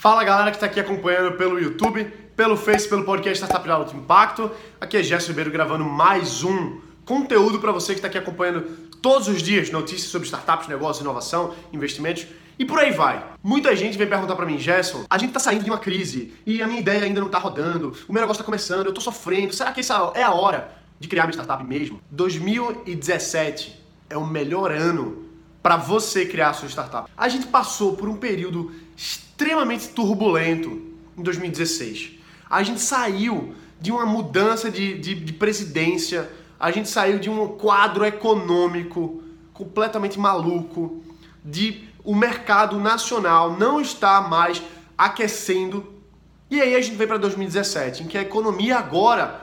Fala galera que está aqui acompanhando pelo YouTube, pelo Face, pelo podcast Startup de Alto Impacto. Aqui é Gerson Ribeiro gravando mais um conteúdo para você que está aqui acompanhando todos os dias notícias sobre startups, negócios, inovação, investimentos e por aí vai. Muita gente vem perguntar para mim, Gerson, a gente tá saindo de uma crise e a minha ideia ainda não tá rodando, o meu negócio tá começando, eu tô sofrendo, será que essa é a hora de criar minha startup mesmo? 2017 é o melhor ano para você criar a sua startup. A gente passou por um período extremamente turbulento em 2016. A gente saiu de uma mudança de, de, de presidência, a gente saiu de um quadro econômico completamente maluco, de o mercado nacional não está mais aquecendo. E aí a gente veio para 2017, em que a economia agora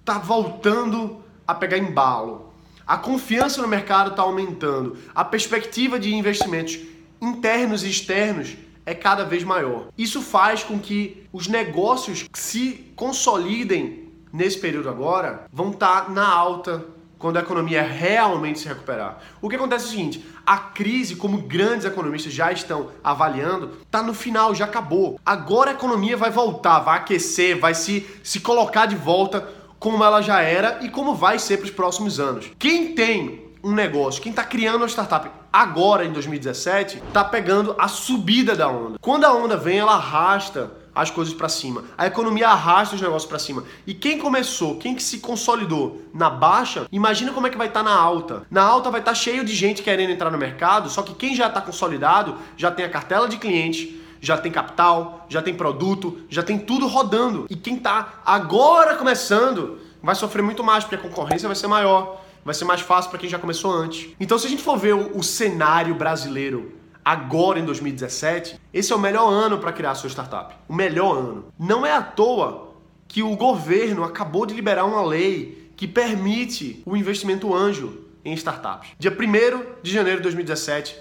está voltando a pegar embalo. A confiança no mercado está aumentando. A perspectiva de investimentos internos e externos é cada vez maior. Isso faz com que os negócios se consolidem nesse período agora vão estar tá na alta quando a economia realmente se recuperar. O que acontece é o seguinte: a crise, como grandes economistas já estão avaliando, está no final, já acabou. Agora a economia vai voltar, vai aquecer, vai se, se colocar de volta como ela já era e como vai ser para os próximos anos. Quem tem um negócio, quem está criando uma startup agora em 2017, está pegando a subida da onda. Quando a onda vem, ela arrasta as coisas para cima. A economia arrasta os negócios para cima. E quem começou, quem que se consolidou na baixa, imagina como é que vai estar tá na alta. Na alta vai estar tá cheio de gente querendo entrar no mercado, só que quem já está consolidado já tem a cartela de clientes, já tem capital, já tem produto, já tem tudo rodando. E quem está agora começando vai sofrer muito mais, porque a concorrência vai ser maior vai ser mais fácil para quem já começou antes. Então, se a gente for ver o, o cenário brasileiro agora em 2017, esse é o melhor ano para criar a sua startup. O melhor ano. Não é à toa que o governo acabou de liberar uma lei que permite o investimento anjo em startups. Dia 1 de janeiro de 2017,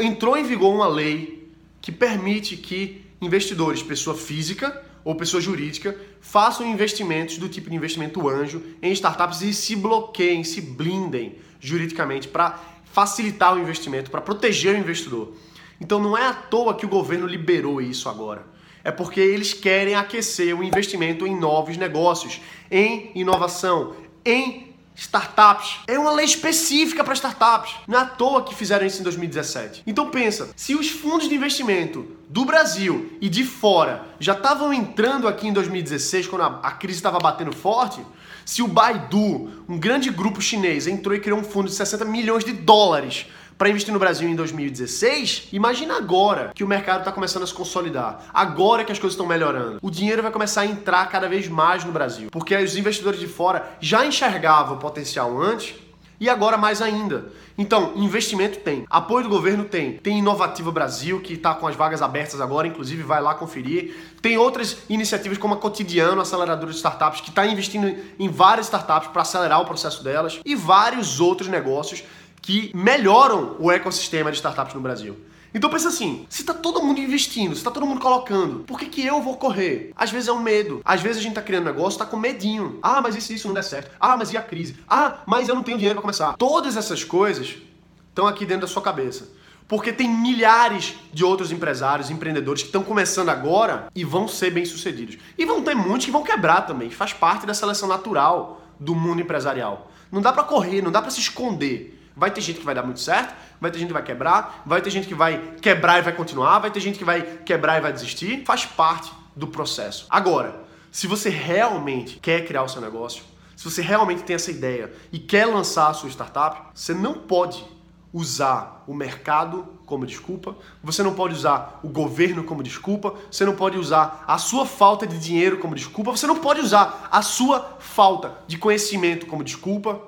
entrou em vigor uma lei que permite que investidores, pessoa física ou pessoa jurídica, façam investimentos do tipo de investimento anjo em startups e se bloqueiem, se blindem juridicamente para facilitar o investimento, para proteger o investidor. Então não é à toa que o governo liberou isso agora. É porque eles querem aquecer o investimento em novos negócios, em inovação, em startups. É uma lei específica para startups. Não é à toa que fizeram isso em 2017. Então pensa, se os fundos de investimento do Brasil e de fora já estavam entrando aqui em 2016, quando a, a crise estava batendo forte, se o Baidu, um grande grupo chinês, entrou e criou um fundo de 60 milhões de dólares para investir no Brasil em 2016, imagina agora que o mercado está começando a se consolidar, agora que as coisas estão melhorando. O dinheiro vai começar a entrar cada vez mais no Brasil, porque os investidores de fora já enxergavam o potencial antes e agora mais ainda. Então, investimento tem, apoio do governo tem, tem Inovativa Brasil, que está com as vagas abertas agora, inclusive vai lá conferir. Tem outras iniciativas como a Cotidiano, aceleradora de startups, que está investindo em várias startups para acelerar o processo delas, e vários outros negócios que melhoram o ecossistema de startups no Brasil. Então pensa assim, se tá todo mundo investindo, se tá todo mundo colocando, por que, que eu vou correr? Às vezes é um medo. Às vezes a gente tá criando negócio, tá com medinho. Ah, mas isso isso não der certo. Ah, mas e a crise? Ah, mas eu não tenho dinheiro para começar. Todas essas coisas estão aqui dentro da sua cabeça. Porque tem milhares de outros empresários, empreendedores que estão começando agora e vão ser bem-sucedidos. E vão ter muitos que vão quebrar também, faz parte da seleção natural do mundo empresarial. Não dá para correr, não dá para se esconder. Vai ter gente que vai dar muito certo, vai ter gente que vai quebrar, vai ter gente que vai quebrar e vai continuar, vai ter gente que vai quebrar e vai desistir. Faz parte do processo. Agora, se você realmente quer criar o seu negócio, se você realmente tem essa ideia e quer lançar a sua startup, você não pode usar o mercado como desculpa, você não pode usar o governo como desculpa, você não pode usar a sua falta de dinheiro como desculpa, você não pode usar a sua falta de conhecimento como desculpa,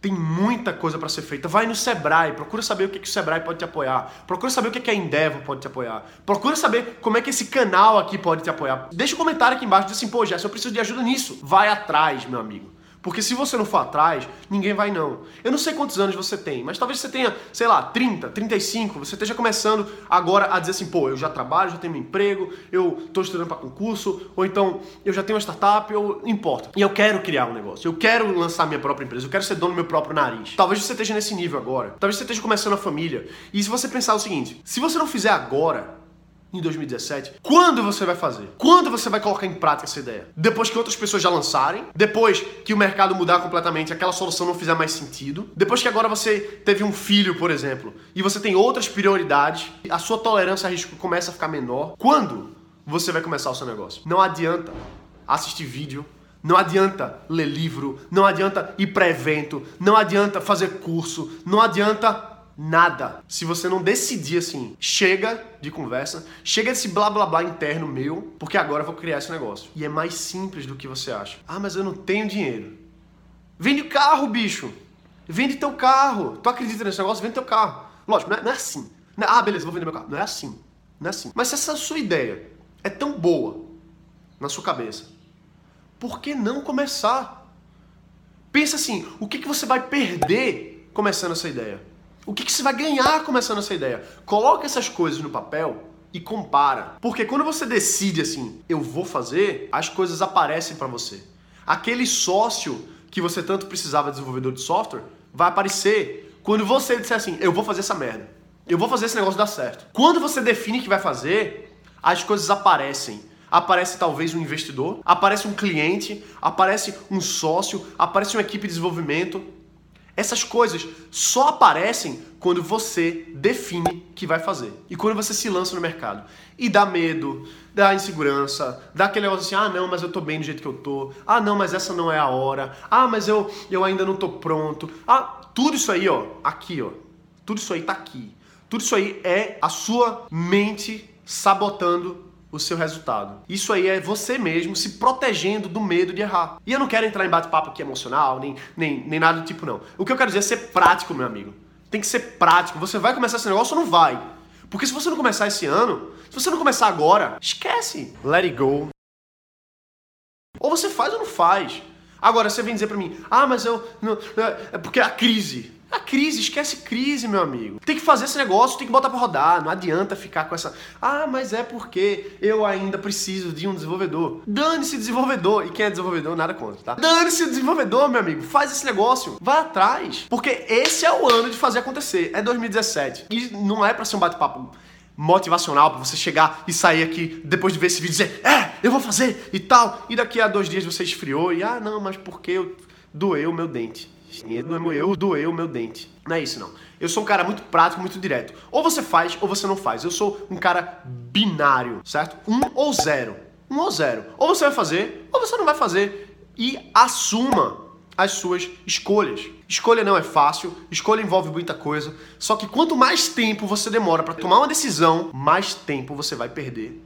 tem muita coisa para ser feita. Vai no Sebrae, procura saber o que, que o Sebrae pode te apoiar. Procura saber o que, que a Endeavor pode te apoiar. Procura saber como é que esse canal aqui pode te apoiar. Deixa um comentário aqui embaixo, diz assim, pô, Jess, eu preciso de ajuda nisso. Vai atrás, meu amigo. Porque se você não for atrás, ninguém vai não. Eu não sei quantos anos você tem, mas talvez você tenha, sei lá, 30, 35, você esteja começando agora a dizer assim, pô, eu já trabalho, já tenho meu emprego, eu estou estudando para concurso, ou então eu já tenho uma startup, eu importa. E eu quero criar um negócio, eu quero lançar minha própria empresa, eu quero ser dono do meu próprio nariz. Talvez você esteja nesse nível agora. Talvez você esteja começando a família. E se você pensar o seguinte, se você não fizer agora, em 2017? Quando você vai fazer? Quando você vai colocar em prática essa ideia? Depois que outras pessoas já lançarem? Depois que o mercado mudar completamente, aquela solução não fizer mais sentido? Depois que agora você teve um filho, por exemplo, e você tem outras prioridades, a sua tolerância a risco começa a ficar menor? Quando você vai começar o seu negócio? Não adianta assistir vídeo, não adianta ler livro, não adianta ir para evento, não adianta fazer curso, não adianta nada. Se você não decidir assim, chega de conversa, chega desse blá blá blá interno meu, porque agora eu vou criar esse negócio. E é mais simples do que você acha. Ah, mas eu não tenho dinheiro. Vende carro, bicho. Vende teu carro. Tu acredita nesse negócio? Vende teu carro. Lógico, não é, não é assim. Não é, ah, beleza, vou vender meu carro. Não é assim. Não é assim. Mas se essa sua ideia é tão boa na sua cabeça, por que não começar? Pensa assim, o que, que você vai perder começando essa ideia? O que, que você vai ganhar começando essa ideia? Coloca essas coisas no papel e compara. Porque quando você decide assim, eu vou fazer, as coisas aparecem para você. Aquele sócio que você tanto precisava, desenvolvedor de software, vai aparecer quando você disser assim, eu vou fazer essa merda. Eu vou fazer esse negócio dar certo. Quando você define que vai fazer, as coisas aparecem. Aparece talvez um investidor, aparece um cliente, aparece um sócio, aparece uma equipe de desenvolvimento, essas coisas só aparecem quando você define que vai fazer. E quando você se lança no mercado. E dá medo, dá insegurança, dá aquele negócio assim, ah não, mas eu tô bem do jeito que eu tô. Ah não, mas essa não é a hora. Ah, mas eu, eu ainda não tô pronto. Ah, tudo isso aí, ó, aqui, ó. Tudo isso aí tá aqui. Tudo isso aí é a sua mente sabotando o seu resultado. Isso aí é você mesmo se protegendo do medo de errar. E eu não quero entrar em bate-papo aqui emocional, nem, nem, nem nada do tipo, não. O que eu quero dizer é ser prático, meu amigo. Tem que ser prático. Você vai começar esse negócio ou não vai? Porque se você não começar esse ano, se você não começar agora, esquece. Let it go. Ou você faz ou não faz. Agora, você vem dizer pra mim, ah, mas eu. Não, é porque a crise. Crise, esquece crise, meu amigo. Tem que fazer esse negócio, tem que botar para rodar. Não adianta ficar com essa. Ah, mas é porque eu ainda preciso de um desenvolvedor. Dane-se desenvolvedor. E quem é desenvolvedor, nada contra, tá? Dane-se desenvolvedor, meu amigo. Faz esse negócio. Vai atrás. Porque esse é o ano de fazer acontecer. É 2017. E não é para ser um bate-papo motivacional para você chegar e sair aqui depois de ver esse vídeo e dizer, é, eu vou fazer e tal. E daqui a dois dias você esfriou e, ah, não, mas porque eu doeu meu dente. É eu doei o meu dente. Não é isso, não. Eu sou um cara muito prático, muito direto. Ou você faz ou você não faz. Eu sou um cara binário, certo? Um ou zero. Um ou zero. Ou você vai fazer ou você não vai fazer. E assuma as suas escolhas. Escolha não é fácil, escolha envolve muita coisa. Só que quanto mais tempo você demora para tomar uma decisão, mais tempo você vai perder.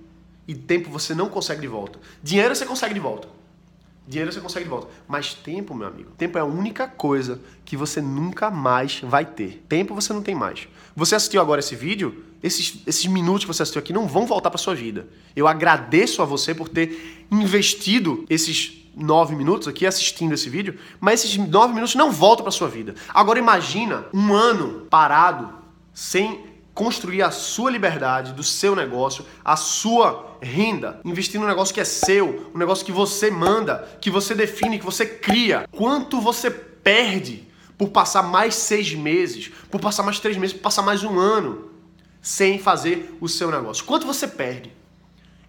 E tempo você não consegue de volta. Dinheiro você consegue de volta. Dinheiro você consegue de volta. Mas tempo, meu amigo, tempo é a única coisa que você nunca mais vai ter. Tempo você não tem mais. Você assistiu agora esse vídeo? Esses, esses minutos que você assistiu aqui não vão voltar para sua vida. Eu agradeço a você por ter investido esses nove minutos aqui assistindo esse vídeo, mas esses nove minutos não voltam para sua vida. Agora imagina um ano parado sem construir a sua liberdade do seu negócio, a sua renda, investir num negócio que é seu, um negócio que você manda, que você define, que você cria. Quanto você perde por passar mais seis meses, por passar mais três meses, por passar mais um ano sem fazer o seu negócio? Quanto você perde?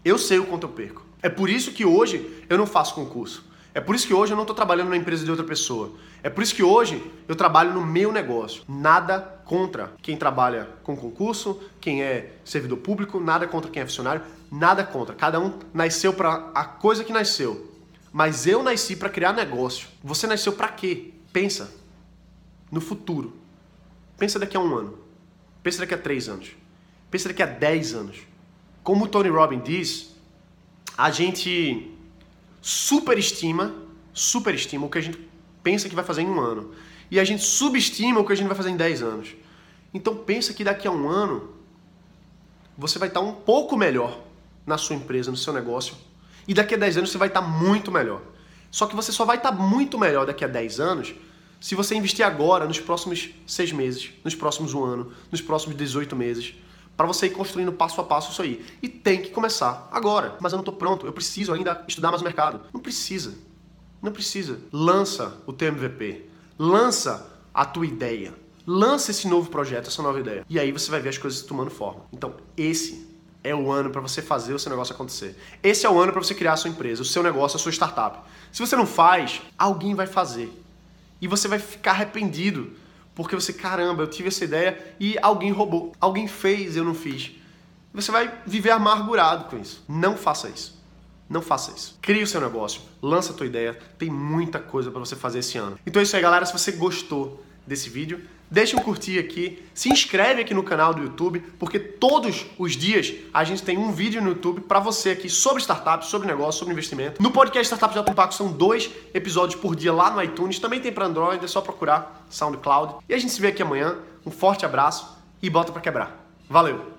Eu sei o quanto eu perco. É por isso que hoje eu não faço concurso. É por isso que hoje eu não estou trabalhando na empresa de outra pessoa. É por isso que hoje eu trabalho no meu negócio. Nada contra quem trabalha com concurso, quem é servidor público, nada contra quem é funcionário, nada contra. Cada um nasceu para a coisa que nasceu. Mas eu nasci para criar negócio. Você nasceu para quê? Pensa no futuro. Pensa daqui a um ano. Pensa daqui a três anos. Pensa daqui a dez anos. Como o Tony Robbins diz, a gente superestima, superestima o que a gente pensa que vai fazer em um ano. E a gente subestima o que a gente vai fazer em 10 anos. Então pensa que daqui a um ano você vai estar um pouco melhor na sua empresa, no seu negócio. E daqui a 10 anos você vai estar muito melhor. Só que você só vai estar muito melhor daqui a 10 anos se você investir agora, nos próximos 6 meses, nos próximos um ano, nos próximos 18 meses para você ir construindo passo a passo isso aí. E tem que começar agora. Mas eu não estou pronto, eu preciso ainda estudar mais o mercado. Não precisa. Não precisa. Lança o teu MVP. Lança a tua ideia. Lança esse novo projeto, essa nova ideia. E aí você vai ver as coisas tomando forma. Então, esse é o ano para você fazer o seu negócio acontecer. Esse é o ano para você criar a sua empresa, o seu negócio, a sua startup. Se você não faz, alguém vai fazer. E você vai ficar arrependido, porque você, caramba, eu tive essa ideia e alguém roubou. Alguém fez, eu não fiz. Você vai viver amargurado com isso. Não faça isso. Não faça isso. Crie o seu negócio, lança a tua ideia, tem muita coisa para você fazer esse ano. Então é isso aí, galera. Se você gostou desse vídeo, deixa um curtir aqui, se inscreve aqui no canal do YouTube, porque todos os dias a gente tem um vídeo no YouTube para você aqui sobre startups, sobre negócio, sobre investimento. No podcast Startups de Alto Impacto são dois episódios por dia lá no iTunes, também tem para Android, é só procurar SoundCloud. E a gente se vê aqui amanhã. Um forte abraço e bota para quebrar. Valeu!